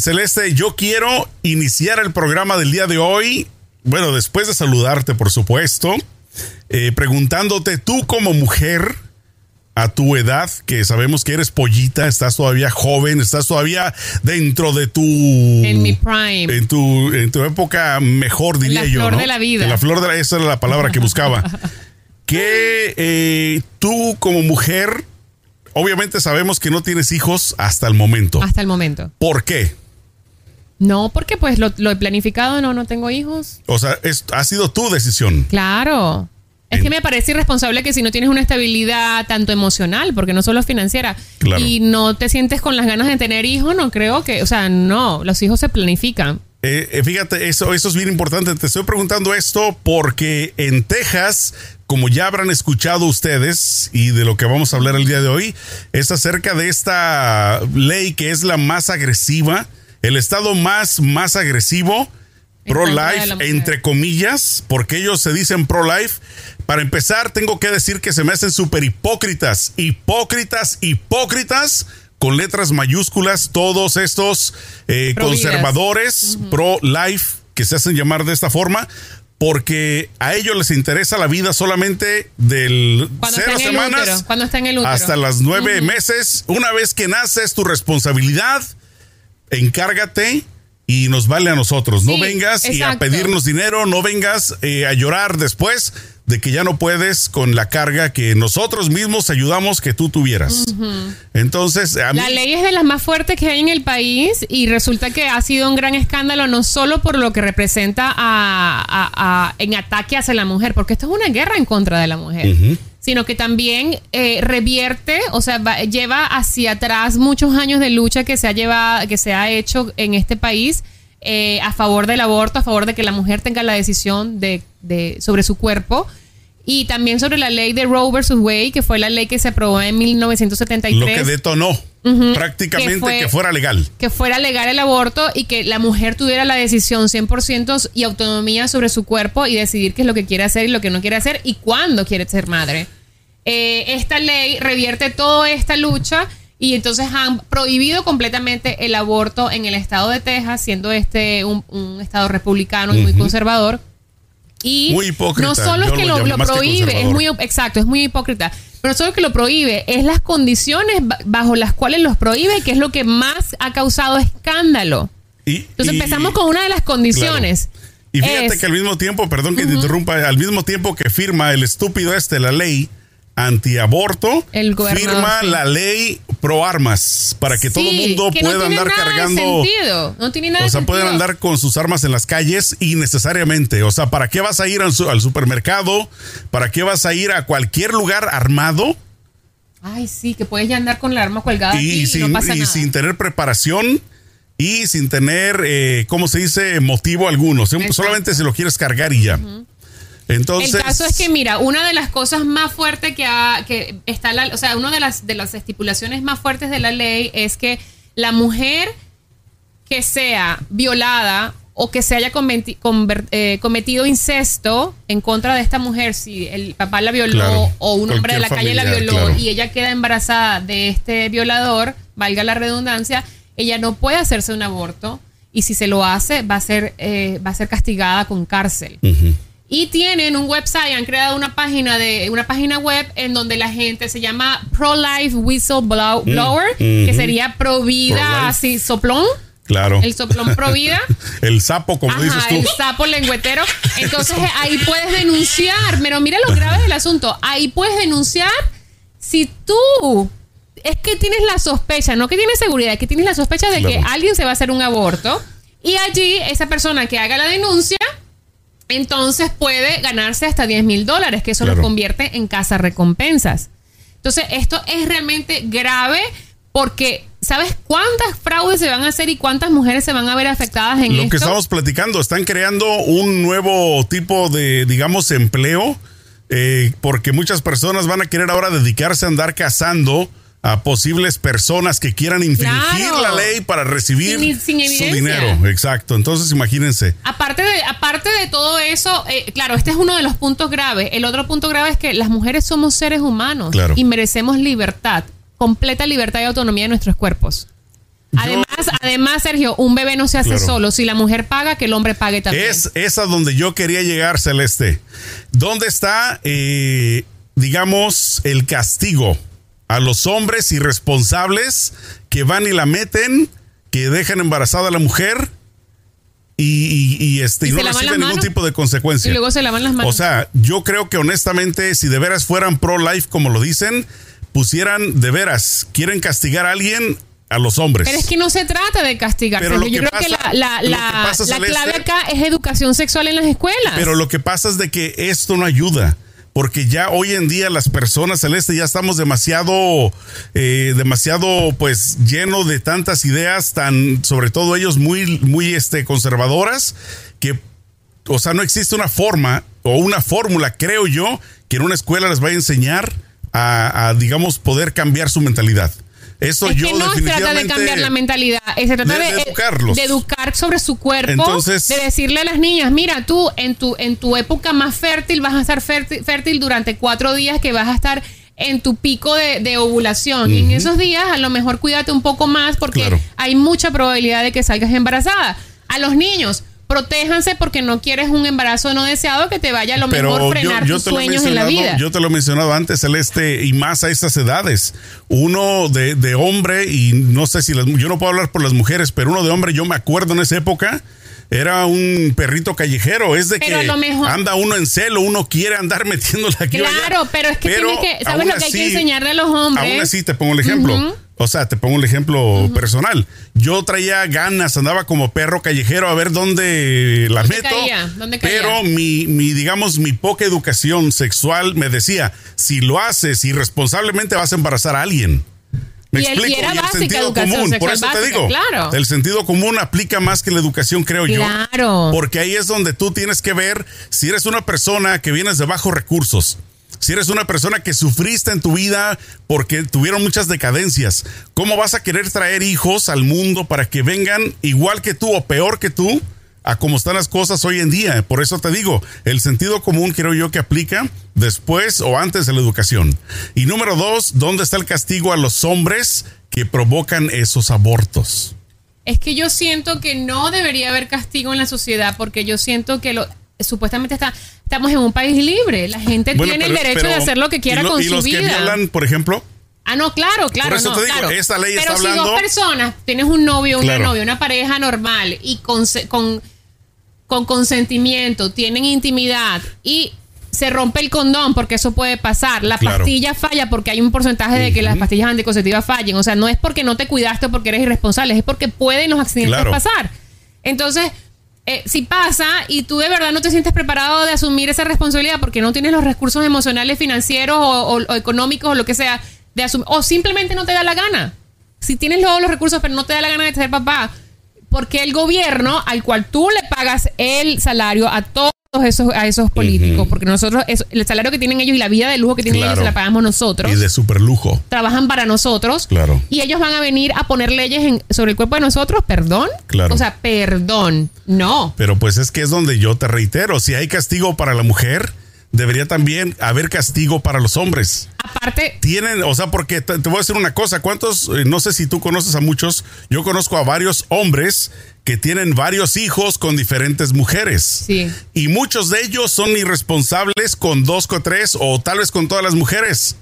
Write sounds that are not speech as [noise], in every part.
Celeste, yo quiero iniciar el programa del día de hoy, bueno, después de saludarte, por supuesto, eh, preguntándote tú como mujer, a tu edad, que sabemos que eres pollita, estás todavía joven, estás todavía dentro de tu... En mi prime. En tu, en tu época mejor, diría yo. La flor de la vida. En la flor de la... Esa era la palabra que buscaba. [laughs] que eh, tú como mujer, obviamente sabemos que no tienes hijos hasta el momento. Hasta el momento. ¿Por qué? No, porque pues lo, he planificado, no, no tengo hijos. O sea, ha sido tu decisión. Claro. Es que me parece irresponsable que si no tienes una estabilidad tanto emocional, porque no solo financiera, y no te sientes con las ganas de tener hijos, no creo que, o sea, no, los hijos se planifican. Eh, eh, fíjate, eso, eso es bien importante. Te estoy preguntando esto porque en Texas, como ya habrán escuchado ustedes y de lo que vamos a hablar el día de hoy, es acerca de esta ley que es la más agresiva, el estado más, más agresivo pro-life, entre comillas, porque ellos se dicen pro-life. Para empezar, tengo que decir que se me hacen súper hipócritas, hipócritas, hipócritas, con letras mayúsculas, todos estos eh, conservadores pro-life que se hacen llamar de esta forma, porque a ellos les interesa la vida solamente del cero semanas cuando está en el hasta las nueve meses. Una vez que naces, tu responsabilidad, encárgate y nos vale a nosotros. no vengas y a pedirnos dinero, no vengas eh, a llorar después de que ya no puedes con la carga que nosotros mismos ayudamos que tú tuvieras. Entonces, la ley es de las más fuertes que hay en el país y resulta que ha sido un gran escándalo no solo por lo que representa en ataque hacia la mujer, porque esto es una guerra en contra de la mujer sino que también eh, revierte, o sea, lleva hacia atrás muchos años de lucha que se ha llevado, que se ha hecho en este país eh, a favor del aborto, a favor de que la mujer tenga la decisión de, de, sobre su cuerpo. Y también sobre la ley de Roe versus Wade, que fue la ley que se aprobó en 1973. Lo que detonó prácticamente que, fuera legal. Que fuera legal el aborto y que la mujer tuviera la decisión 100% y autonomía sobre su cuerpo y decidir qué es lo que quiere hacer y lo que no quiere hacer y cuándo quiere ser madre. Eh, esta ley revierte toda esta lucha y entonces han prohibido completamente el aborto en el estado de Texas, siendo este un, estado republicano y muy conservador. Y no solo es que lo, prohíbe, es muy exacto, es muy hipócrita. Pero no solo que lo prohíbe, es las condiciones bajo las cuales los prohíbe, que es lo que más ha causado escándalo. Entonces empezamos con una de las condiciones. Y fíjate que al mismo tiempo, perdón que te interrumpa, al mismo tiempo que firma el estúpido este la ley, antiaborto firma la ley pro armas para que todo el mundo pueda andar cargando. No tiene nada o sea, pueden andar con sus armas en las calles innecesariamente. O sea, ¿para qué vas a ir al, supermercado? ¿Para qué vas a ir a cualquier lugar armado? Ay, sí, que puedes ya andar con la arma colgada y, sin, y sin tener preparación y sin tener, eh, ¿cómo se dice? Motivo alguno. Solamente si lo quieres cargar y ya. Entonces, el caso es que, mira, una de las cosas más fuertes que, ha, que está, la, o sea, una de las, de las estipulaciones más fuertes de la ley es que la mujer que sea violada o que se haya eh, cometido incesto en contra de esta mujer, si el papá la violó o un hombre de la calle la violó y ella queda embarazada de este violador, valga la redundancia, ella no puede hacerse un aborto y si se lo hace va a ser, eh, va a ser castigada con cárcel y tienen un website, han creado una página de una página web en donde la gente se llama Pro Life Whistleblower, mm, que sería pro vida así soplón. Claro. El soplón pro vida. [laughs] el sapo, como dices tú. El sapo lengüetero. Entonces ahí puedes denunciar. Pero mira lo grave del asunto. Ahí puedes denunciar si tú es que tienes la sospecha, no que tienes seguridad, es que tienes la sospecha de que alguien se va a hacer un aborto. Y allí esa persona que haga la denuncia entonces puede ganarse hasta 10 mil dólares, que eso lo convierte en casa recompensas. Entonces, esto es realmente grave porque ¿sabes cuántas fraudes se van a hacer y cuántas mujeres se van a ver afectadas en esto? Lo que estamos platicando, están creando un nuevo tipo de, digamos, empleo, eh, porque muchas personas van a querer ahora dedicarse a andar cazando a posibles personas que quieran infringir la ley para recibir su dinero. Exacto. Entonces, imagínense. Aparte de, aparte de todo eso, eh, claro, este es uno de los puntos graves. El otro punto grave es que las mujeres somos seres humanos y merecemos libertad, completa libertad y autonomía de nuestros cuerpos. Además, además, Sergio, un bebé no se hace Claro. solo. Si la mujer paga, que el hombre pague también. Es, es a donde yo quería llegar, Celeste. ¿Dónde está, eh, digamos, el castigo a los hombres irresponsables que van y la meten, que dejan embarazada a la mujer y, y- y, este, ¿Y no reciben ningún tipo de consecuencia? y luego se lavan las manos. O sea, yo creo que honestamente, si de veras fueran pro-life como lo dicen, pusieran de veras, quieren castigar a alguien, a los hombres. Pero es que no se trata de castigar. Pero Yo creo que la, la, que clave acá es educación sexual en las escuelas. Pero lo que pasa es de que esto no ayuda. Porque ya hoy en día las personas celeste ya estamos demasiado, eh, demasiado pues lleno de tantas ideas, tan, sobre todo ellos muy, muy este, conservadoras, que, o sea, no existe una forma o una fórmula, creo yo, que en una escuela les vaya a enseñar a, a, digamos, poder cambiar su mentalidad. Esto es yo que no se trata de cambiar la mentalidad, eh, se trata de- de, de educarlos. de educar sobre su cuerpo, Entonces- de decirle a las niñas, mira, tú en tu, en tu época más fértil vas a estar fértil, fértil durante cuatro días que vas a estar en tu pico de, de ovulación. Y en esos días a lo mejor cuídate un poco más porque Claro. hay mucha probabilidad de que salgas embarazada. A los niños, protéjanse porque no quieres un embarazo no deseado que te vaya a lo mejor frenar tus lo he sueños en la vida. Yo te lo he mencionado antes, Celeste, y más a estas edades. Uno de, de hombre, y no sé si las, yo no puedo hablar por las mujeres, pero uno de hombre, yo me acuerdo en esa época, era un perrito callejero. Es de Pero que a lo mejor- anda uno en celo, uno quiere andar [laughs] metiéndola aquí allá. Claro, pero es que Pero tiene que, ¿sabes lo que hay que enseñarle a los hombres? Aún así te pongo el ejemplo. O sea, te pongo el ejemplo personal. Yo traía ganas, andaba como perro callejero a ver dónde la ¿Dónde meto. caía? ¿Dónde caía? Pero mi, mi, digamos, mi poca educación sexual me decía, si lo haces irresponsablemente vas a embarazar a alguien. Me Y el- y explico, era y el básica sentido común, por eso te digo, claro. el sentido común aplica más que la educación, creo yo. Claro. Porque ahí es donde tú tienes que ver si eres una persona que vienes de bajos recursos. Si eres una persona que sufriste en tu vida porque tuvieron muchas decadencias, ¿cómo vas a querer traer hijos al mundo para que vengan igual que tú o peor que tú a cómo están las cosas hoy en día? Por eso te digo, el sentido común creo yo que aplica después o antes de la educación. Y número dos, ¿dónde está el castigo a los hombres que provocan esos abortos? Es que yo siento que no debería haber castigo en la sociedad porque yo siento que lo supuestamente está estamos en un país libre. La gente Bueno, tiene pero- el derecho pero- de hacer lo que quiera lo- con y su los que vida. violan, por ejemplo, Ah, no, claro, claro. Por eso no, te digo, claro. esta ley Pero está si hablando- dos personas, tienes un novio, una Claro. novia, una pareja normal y con, con, con consentimiento, tienen intimidad y se rompe el condón porque eso puede pasar, la Claro. pastilla falla porque hay un porcentaje de que las pastillas anticonceptivas fallen, o sea, no es porque no te cuidaste o porque eres irresponsable, es porque pueden los accidentes Claro. pasar. Entonces, eh, si pasa y tú de verdad no te sientes preparado de asumir esa responsabilidad porque no tienes los recursos emocionales, financieros o, económicos o lo que sea, de asumir, o simplemente no te da la gana. Si tienes todos los recursos pero no te da la gana de ser papá, porque el gobierno al cual tú le pagas el salario a todos esos a esos políticos, porque nosotros el salario que tienen ellos y la vida de lujo que tienen Claro. ellos se la pagamos nosotros y de super lujo. trabajan para nosotros Claro. y ellos van a venir a poner leyes en- sobre el cuerpo de nosotros, perdón. Claro. O sea, perdón. No. Pero pues es que es donde yo te reitero, si hay castigo para la mujer, debería también haber castigo para los hombres. Aparte, Tienen, o sea, porque te, te voy a decir una cosa, ¿cuántos, eh, no sé si tú conoces a muchos, yo conozco a varios hombres que tienen varios hijos con diferentes mujeres. Sí. Y muchos de ellos son irresponsables con dos o tres o tal vez con todas las mujeres.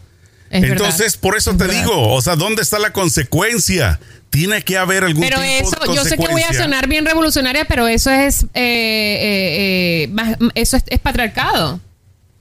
es Entonces, verdad. por eso Es te verdad. digo, o sea, ¿dónde está la consecuencia? Tiene que haber algún Pero tipo eso, de yo sé que voy a sonar bien revolucionaria, pero eso es, eh, eh, eh, más- eso es, es patriarcado.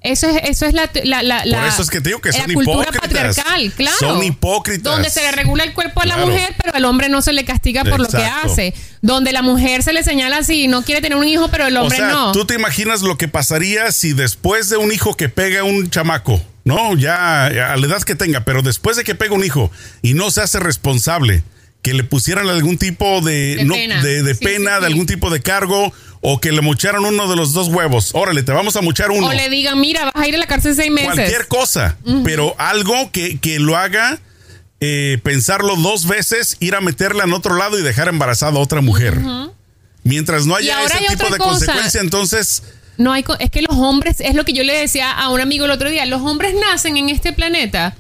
Eso es, eso es la, la, la, Por eso es que te digo que la son cultura hipócritas. patriarcal, claro. Son hipócritas. Donde se le regula el cuerpo a la Claro. mujer, pero al hombre no se le castiga por lo que hace. Donde la mujer se le señala así, no quiere tener un hijo, pero el O hombre sea, no. tú te imaginas lo que pasaría si después de un hijo que pega un chamaco, no, ya a la edad que tenga, pero después de que pega un hijo y no se hace responsable, que le pusieran algún tipo de, De no, pena. de, de Sí, pena, sí, de sí. algún tipo de cargo, o que le mocharon uno de los dos huevos. Órale, te vamos a mochar uno. O le digan, mira, vas a ir a la cárcel seis meses. Cualquier cosa, pero algo que, que lo haga eh, pensarlo dos veces, ir a meterla en otro lado y dejar embarazada a otra mujer. Mientras no haya ese hay tipo de cosa. consecuencia, entonces No hay, es que los hombres, es lo que yo le decía a un amigo el otro día, los hombres nacen en este planeta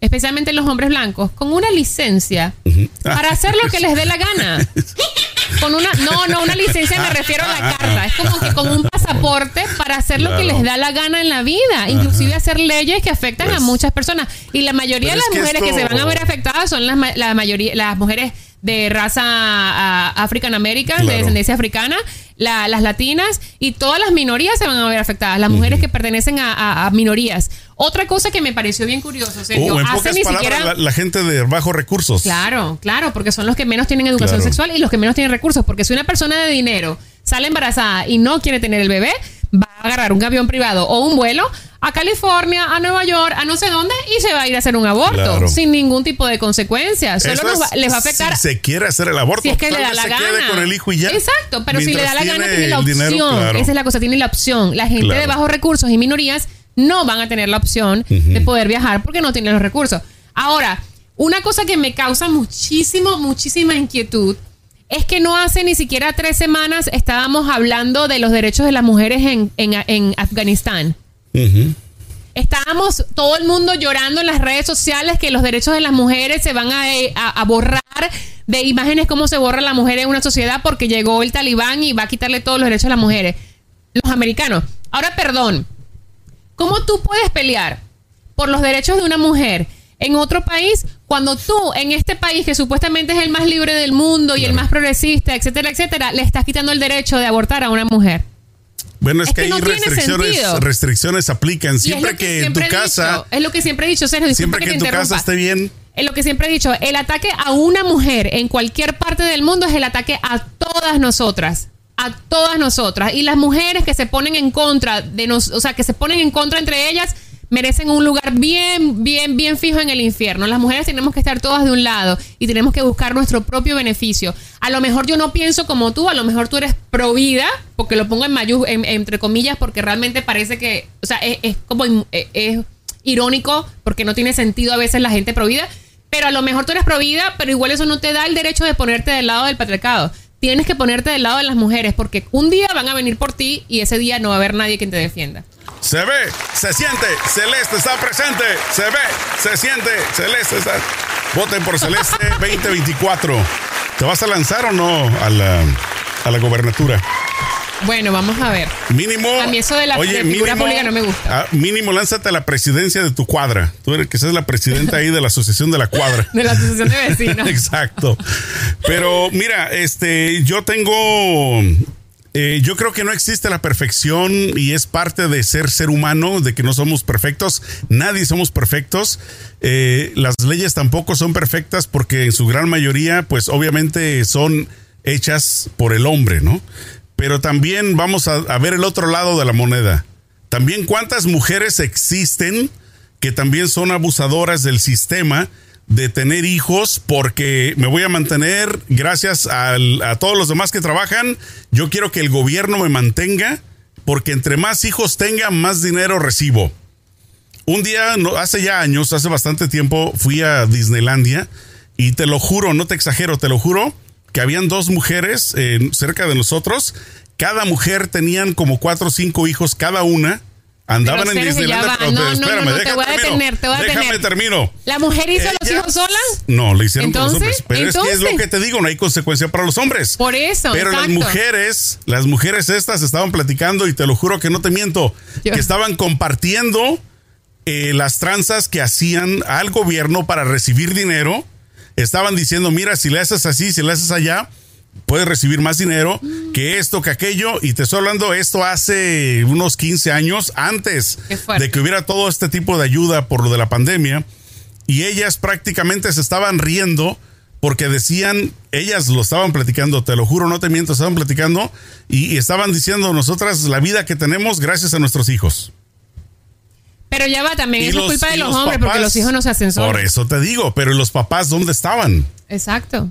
especialmente los hombres blancos, con una licencia para hacer lo que les dé la gana. [laughs] Con una, no, no, una licencia me refiero a la carta. Es como que con un pasaporte para hacer lo que les da la gana en la vida. Inclusive hacer leyes que afectan a Pues- muchas personas. Y la mayoría de las que mujeres que se van a ver afectadas son las, la mayoría, las mujeres de raza ah, African American, de descendencia africana, la- las latinas y todas las minorías se van a ver afectadas. Las mujeres que pertenecen a, a- a minorías. Otra cosa que me pareció bien curioso, Sergio, o en hace ni palabras, siquiera... la, la gente de bajos recursos. Claro, claro, porque son los que menos tienen educación Claro. sexual y los que menos tienen recursos. Porque si una persona de dinero sale embarazada y no quiere tener el bebé, agarrar un avión privado o un vuelo a California, a Nueva York, a no sé dónde y se va a ir a hacer un aborto Claro. sin ningún tipo de consecuencias. Solo nos va- les va a afectar. Si se quiere hacer el aborto, Si es que le da la se gana. quede con el hijo y ya. Exacto, pero si le da la gana, tiene la opción. dinero, claro. Esa es la cosa, tiene la opción. La gente Claro. de bajos recursos y minorías no van a tener la opción de poder viajar porque no tienen los recursos. Ahora, una cosa que me causa muchísimo, muchísima inquietud es que no hace ni siquiera tres semanas estábamos hablando de los derechos de las mujeres en, en- en Afganistán. Estábamos todo el mundo llorando en las redes sociales que los derechos de las mujeres se van a, eh, a- a borrar de imágenes cómo se borra la mujer en una sociedad porque llegó el talibán y va a quitarle todos los derechos a las mujeres. Los americanos. Ahora, perdón. ¿Cómo tú puedes pelear por los derechos de una mujer en otro país cuando tú en este país que supuestamente es el más libre del mundo y el más progresista, etcétera, etcétera, le estás quitando el derecho de abortar a una mujer? Bueno, es, Es que, que no restricciones, restricciones aplican. Siempre que, en tu casa, dicho, es lo que siempre he dicho, Sergio, siempre que te en tu casa esté bien, Es lo que siempre he dicho, el ataque a una mujer en cualquier parte del mundo es el ataque a todas nosotras. A todas nosotras. Y las mujeres que se ponen en contra de nos, o sea, que se ponen en contra entre ellas, merecen un lugar bien, bien, bien fijo en el infierno. Las mujeres tenemos que estar todas de un lado y tenemos que buscar nuestro propio beneficio. A lo mejor yo no pienso como tú, a lo mejor tú eres pro vida, porque lo pongo en mayu, en- entre comillas, porque realmente parece que, o sea, es, como in- es- irónico, porque no tiene sentido a veces la gente pro vida, pero a lo mejor tú eres pro vida, pero igual eso no te da el derecho de ponerte del lado del patriarcado. Tienes que ponerte del lado de las mujeres, porque un día van a venir por ti y ese día no va a haber nadie quien te defienda. se ve, se siente, Celeste está presente, se ve, se siente, Celeste está. Voten por Celeste [laughs] 2024. ¿Te vas a lanzar o no a la, a la gobernatura? Bueno, vamos a ver. Mínimo. A mí eso de la- de figura pública no me gusta. ah, mínimo, lánzate a la presidencia de tu cuadra. Tú eres que seas la presidenta ahí de la asociación de la cuadra. [laughs] De la asociación de vecinos. [laughs] Exacto. Pero mira, este, yo tengo. eh, yo creo que no existe la perfección y es parte de ser ser humano, de que no somos perfectos. Nadie somos perfectos. Eh, las leyes tampoco son perfectas porque en su gran mayoría, pues obviamente son hechas por el hombre, ¿no? Pero también vamos a, ver el otro lado de la moneda. También cuántas mujeres existen que también son abusadoras del sistema de tener hijos porque me voy a mantener gracias a todos los demás que trabajan. Yo quiero que el gobierno me mantenga porque entre más hijos tenga, más dinero recibo. Un día, hace ya años, hace bastante tiempo, fui a Disneylandia y te lo juro, no te exagero, te lo juro, que habían dos mujeres eh, cerca de nosotros. Cada mujer tenían como cuatro o cinco hijos cada una. Andaban Pero, en Disneylandia. No, no, espérame, no, no, te voy a detener, te voy a Déjame detener. termino. ¿La mujer hizo los hijos sola? No, le hicieron con los Entonces, hombres. Pero es que es lo entonces. que te digo, no hay consecuencia para los hombres. Por eso, Pero las mujeres, las mujeres estas estaban platicando y te lo juro que no te miento, Yo- que estaban compartiendo eh, las tranzas que hacían al gobierno para recibir dinero. Estaban diciendo, mira, si le haces así, si le haces allá, puedes recibir más dinero que esto, que aquello. Y te estoy hablando esto hace unos 15 años antes de que hubiera todo este tipo de ayuda por lo de la pandemia. Y ellas prácticamente se estaban riendo porque decían, ellas lo estaban platicando, te lo juro, no te miento, estaban platicando y, y estaban diciendo nosotras la vida que tenemos gracias a nuestros hijos. Pero ya va, también eso los- es culpa de los, los hombres, porque los hijos no se hacen solos. Por eso te digo, pero ¿y los papás dónde estaban? Exacto.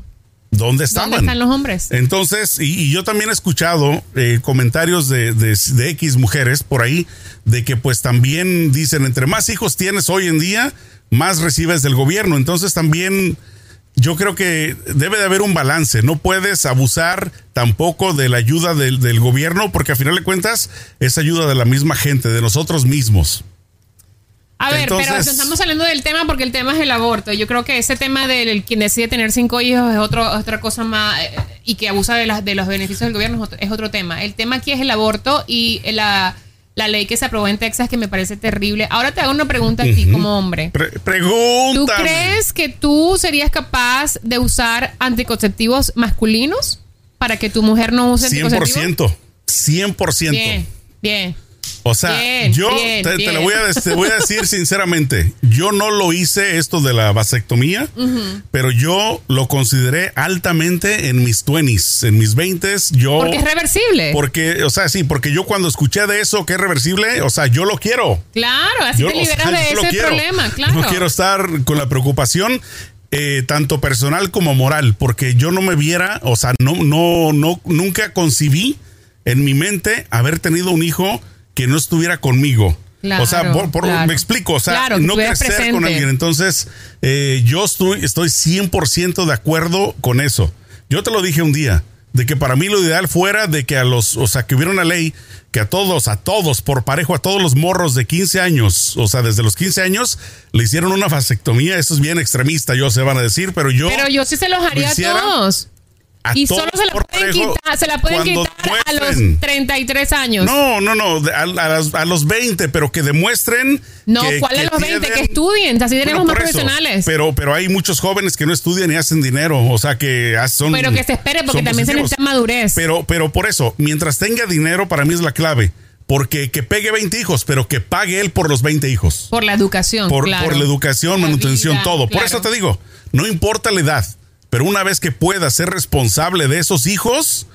¿Dónde estaban? ¿Dónde están los hombres? Entonces, y, y yo también he escuchado eh, comentarios de, de- de X mujeres por ahí, de que pues también dicen, entre más hijos tienes hoy en día, más recibes del gobierno. Entonces también yo creo que debe de haber un balance. No puedes abusar tampoco de la ayuda del, del gobierno, porque a final de cuentas es ayuda de la misma gente, de nosotros mismos. A ver, pero estamos saliendo del tema porque el tema es el aborto. Yo creo que ese tema del quien decide tener cinco hijos es otro, otra cosa más eh, y que abusa de, las de los beneficios del gobierno es otro, es otro tema. El tema aquí es el aborto y la, la ley que se aprobó en Texas que me parece terrible. Ahora te hago una pregunta a ti como hombre. Pre- ¿Tú pregúntame. crees que tú serías capaz de usar anticonceptivos masculinos para que tu mujer no use anticonceptivos? 100%. 100%. Bien, bien. O sea, Bien, yo bien, te, lo voy a, te voy a decir [laughs] sinceramente, yo no lo hice esto de la vasectomía, pero yo lo consideré altamente en mis 20s, en mis 20s, yo... Porque es reversible. Porque, o sea, sí, porque yo cuando escuché de eso que es reversible, o sea, yo lo quiero. Claro, así Yo, te o liberas sea, de ese quiero. problema, claro. No quiero estar con la preocupación eh, tanto personal como moral, porque yo no me viera, o sea, no, no, no, nunca concibí en mi mente haber tenido un hijo que no estuviera conmigo. Claro, o sea, por- por- claro. me explico, o sea, Claro, no crecer con presente. alguien. Entonces, eh, yo estoy, estoy 100% de acuerdo con eso. Yo te lo dije un día, de que para mí lo ideal fuera de que a los, o sea, que hubiera una ley que a todos, a todos, por parejo, a todos los morros de 15 años, o sea, desde los 15 años, le hicieron una vasectomía. Eso es bien extremista, yo se van a decir, pero yo Pero yo sí se los haría a todos. A Y solo se la pueden quitar, se la pueden quitar a los 33 años. No, no, no, a, a las- a los 20, pero que demuestren. No, que- ¿cuál que es los 20? tienen- Que estudien, así tenemos Bueno, más eso, profesionales. Pero, pero hay muchos jóvenes que no estudian y hacen dinero, o sea que ah, son. Pero que se espere, porque también se necesita madurez. Pero, pero por eso, mientras tenga dinero, para mí es la clave. Porque que pegue 20 hijos, pero que pague él por los 20 hijos. por la educación, Por, claro. por la educación, La manutención, vida, todo. Por eso te digo, no importa la edad, pero una vez que pueda ser responsable de esos hijos,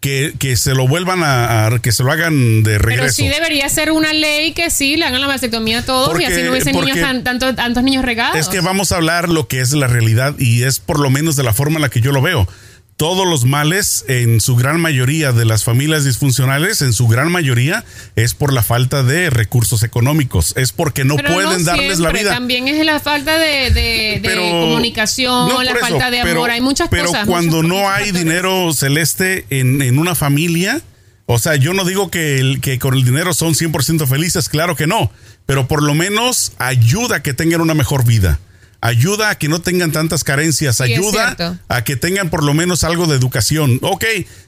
que, que se lo vuelvan a, a- que se lo hagan de regreso. Pero sí debería ser una ley que sí le hagan la vasectomía a todos Porque- y así no hubiesen niños tan- tanto- tantos niños regados. Es que vamos a hablar lo que es la realidad y es por lo menos de la forma en la que yo lo veo. Todos los males, en su gran mayoría de las familias disfuncionales, en su gran mayoría, es por la falta de recursos económicos. Es porque no Pero pueden darles la vida. También es la falta de, de- de Pero- comunicación, no, la eso, falta de pero- amor. Hay muchas pero cosas. cuando muchos- no hay dinero celeste en, en una familia, o sea, yo no digo que, el, que con el dinero son 100% felices, claro que no, pero por lo menos ayuda a que tengan una mejor vida. Ayuda a que no tengan tantas carencias, Sí, ayuda a que tengan por lo menos algo de educación. Ok,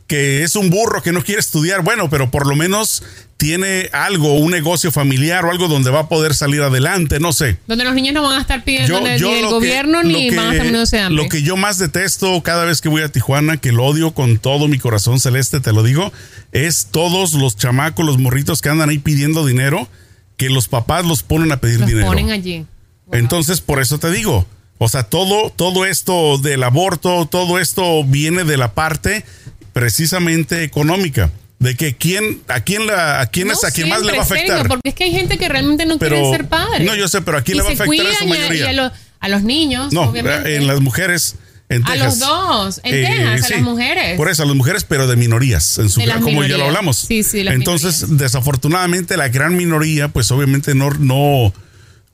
que es un burro que no quiere estudiar, bueno, pero por lo menos tiene algo, un negocio familiar o algo donde va a poder salir adelante, no sé. Donde los niños no van a estar pidiendo ni del lo gobierno que- ni van a estar muriéndose de hambre. Lo que yo más detesto cada vez que voy a Tijuana, que lo odio con todo mi corazón celeste, te lo digo, es todos los chamacos, los morritos que andan ahí pidiendo dinero, que los papás los ponen a pedir los dinero. ponen allí. Entonces, por eso te digo, o sea, todo, todo esto del aborto, todo esto viene de la parte precisamente económica. De que quién, a quién la, a quién es a quién más le va a afectar. serio, porque es que hay gente que realmente no Pero- quiere ser padres. no, yo sé, pero ¿a quién Y le va a afectar a su mayoría? Y a, los, a los niños, No, obviamente. en las mujeres. En A Texas. los dos, en Eh, Texas, a las mujeres. Por eso, a las mujeres, pero de minorías, en su De como ya lo hablamos. Sí, sí, Entonces, minorías. desafortunadamente, la gran minoría, pues obviamente no, no,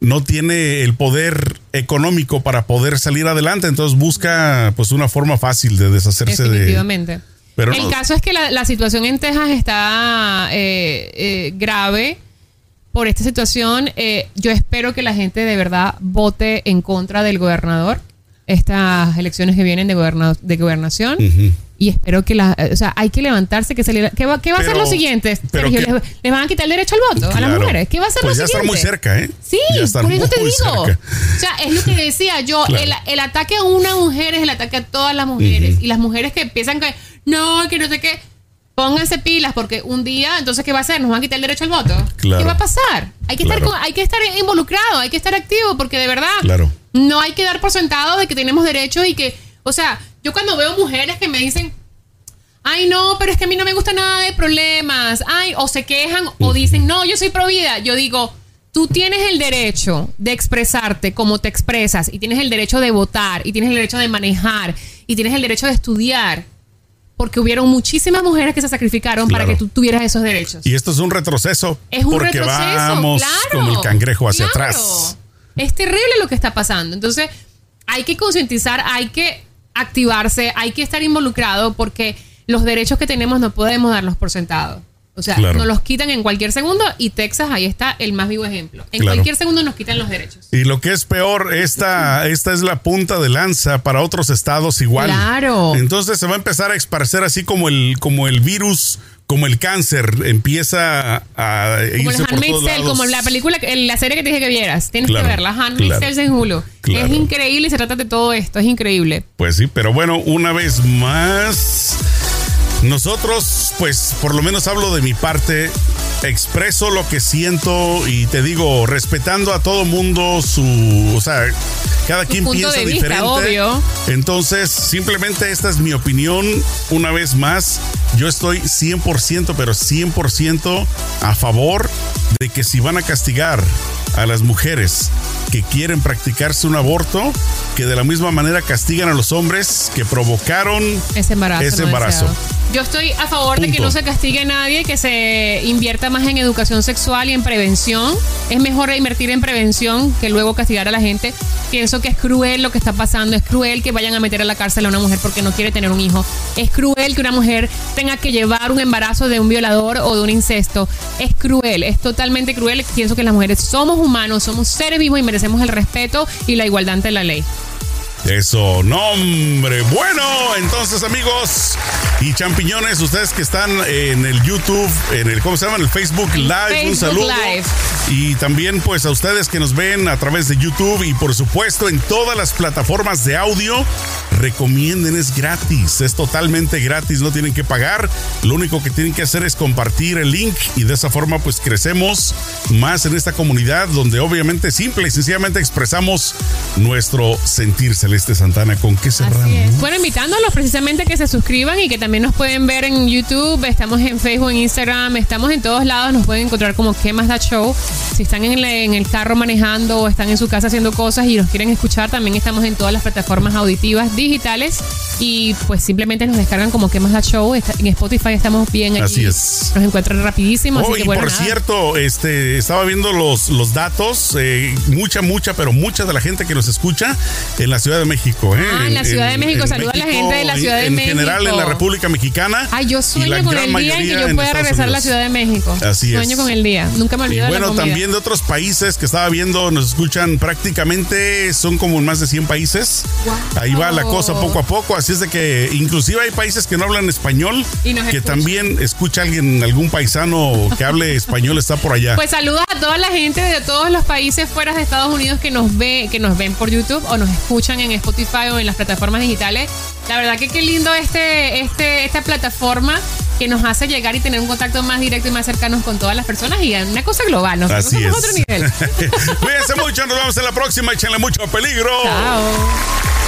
no tiene el poder económico para poder salir adelante. Entonces busca pues una forma fácil de deshacerse de. Definitivamente. Pero el no- caso es que la, la situación en Texas está eh, eh, grave por esta situación. Eh, yo espero que la gente de verdad vote en contra del gobernador estas elecciones que vienen de, goberna- de gobernación. Y espero que la, o sea, hay que levantarse, que salir. ¿Qué va, qué va a ser lo siguiente? pero Sergio? que- ¿Les, les van a quitar el derecho al voto a las mujeres? ¿Qué va a ser Pues lo ya siguiente? estar muy cerca, ¿eh? Sí, por eso te digo. cerca. O sea, es lo que decía yo. Claro. El, el ataque a una mujer es el ataque a todas las mujeres. Y las mujeres que piensan que no, que no sé qué. Pónganse pilas porque un día, entonces, ¿qué va a hacer? ¿Nos van a quitar el derecho al voto? Claro. ¿Qué va a pasar? Hay que, estar hay que estar involucrado, hay que estar activo porque de verdad Claro. No hay que dar por sentado de que tenemos derechos y que, o sea, yo cuando veo mujeres que me dicen, ay no, pero es que a mí no me gusta nada de problemas, ay, o se quejan o dicen, no, yo soy pro vida, yo digo, tú tienes el derecho de expresarte como te expresas y tienes el derecho de votar y tienes el derecho de manejar y tienes el derecho de estudiar. Porque hubieron muchísimas mujeres que se sacrificaron para que tú tuvieras esos derechos. Y esto es un retroceso. Es un porque retroceso. vamos claro, como el cangrejo hacia claro. atrás. Es terrible lo que está pasando. Entonces, hay que concientizar, hay que activarse, hay que estar involucrado porque los derechos que tenemos no podemos darlos por sentado. O sea, Claro. nos los quitan en cualquier segundo y Texas ahí está el más vivo ejemplo. En Claro. cualquier segundo nos quitan los derechos. Y lo que es peor, esta, esta es la punta de lanza para otros estados igual. Claro. Entonces se va a empezar a esparcer así como el, como el virus, como el cáncer, empieza a Como irse el por todos lados. como la película, la serie que te dije que vieras. Tienes Claro, que verla. Handmaid's claro. Tale en Hulu. Claro. Es increíble y se trata de todo esto. Es increíble. Pues sí, pero bueno, una vez más, nosotros, pues por lo menos hablo de mi parte, expreso lo que siento y te digo, respetando a todo mundo su, o sea, cada quien punto piensa de vista, diferente. obvio. Entonces, simplemente esta es mi opinión. Una vez más, yo estoy 100%, pero 100% a favor de que si van a castigar a las mujeres que quieren practicarse un aborto, que de la misma manera castigan a los hombres que provocaron Ese embarazo. Ese no embarazo. deseado. Yo estoy a favor de que no se castigue a nadie, que se invierta más en educación sexual y en prevención. Es mejor invertir en prevención que luego castigar a la gente. Pienso que es cruel lo que está pasando. Es cruel que vayan a meter a la cárcel a una mujer porque no quiere tener un hijo. Es cruel que una mujer tenga que llevar un embarazo de un violador o de un incesto. Es cruel, es totalmente cruel. Pienso que las mujeres somos humanos, somos seres vivos y merecemos el respeto y la igualdad ante la ley. Eso, nombre. Bueno, entonces amigos y champiñones, ustedes que están en el YouTube, en el, ¿cómo se llama? En el Facebook Live, un saludo. Live. Y también pues a ustedes que nos ven a través de YouTube y por supuesto en todas las plataformas de audio, recomienden, es gratis, es totalmente gratis, no tienen que pagar. Lo único que tienen que hacer es compartir el link y de esa forma pues crecemos más en esta comunidad donde obviamente simple y sencillamente expresamos nuestro sentir Celeste Santana. ¿Con qué cerramos? Bueno, invitándolos precisamente a que se suscriban y que también nos pueden ver en YouTube, estamos en Facebook, en Instagram, estamos en todos lados, nos pueden encontrar como ¿Qué más da show? Si están en, la- en el carro manejando o están en su casa haciendo cosas y nos quieren escuchar, también estamos en todas las plataformas auditivas digitales y pues simplemente nos descargan como ¿Qué más da show? En Spotify estamos bien allí. Así es. Nos encuentran rapidísimo. así Oh, que, y bueno, por nada. cierto, este, estaba viendo los, los datos, eh, mucha, mucha, pero mucha de la gente que nos escucha en la Ciudad de México. ¿eh? Ah, en la Ciudad de México. Saluda a la gente de la en- Ciudad de en México. general en la República Mexicana. Ay, yo sueño con el día en que yo en pueda regresar a la. Ciudad de México. Así es. Sueño con el día. Nunca me Y olvido de la bueno, también de otros países que estaba viendo, nos escuchan prácticamente, son como en más de 100 países. Wow. Ahí va la cosa poco a poco, así es de que inclusive hay países que no hablan español, Y nos que escuchan. también escucha alguien, algún paisano que hable [laughs] español está por allá. Pues saludos a toda la gente de todos los países fuera de Estados Unidos que nos ve, que nos ven por YouTube o nos escuchan en Spotify o en las plataformas digitales. La verdad que qué lindo este, este, esta plataforma que nos hace llegar y tener un contacto más directo y más cercanos con todas las personas y una cosa global. Nosotros Así somos es. otro nivel. [laughs] Cuídense mucho, nos vemos en la próxima. Échenle mucho peligro. Chao.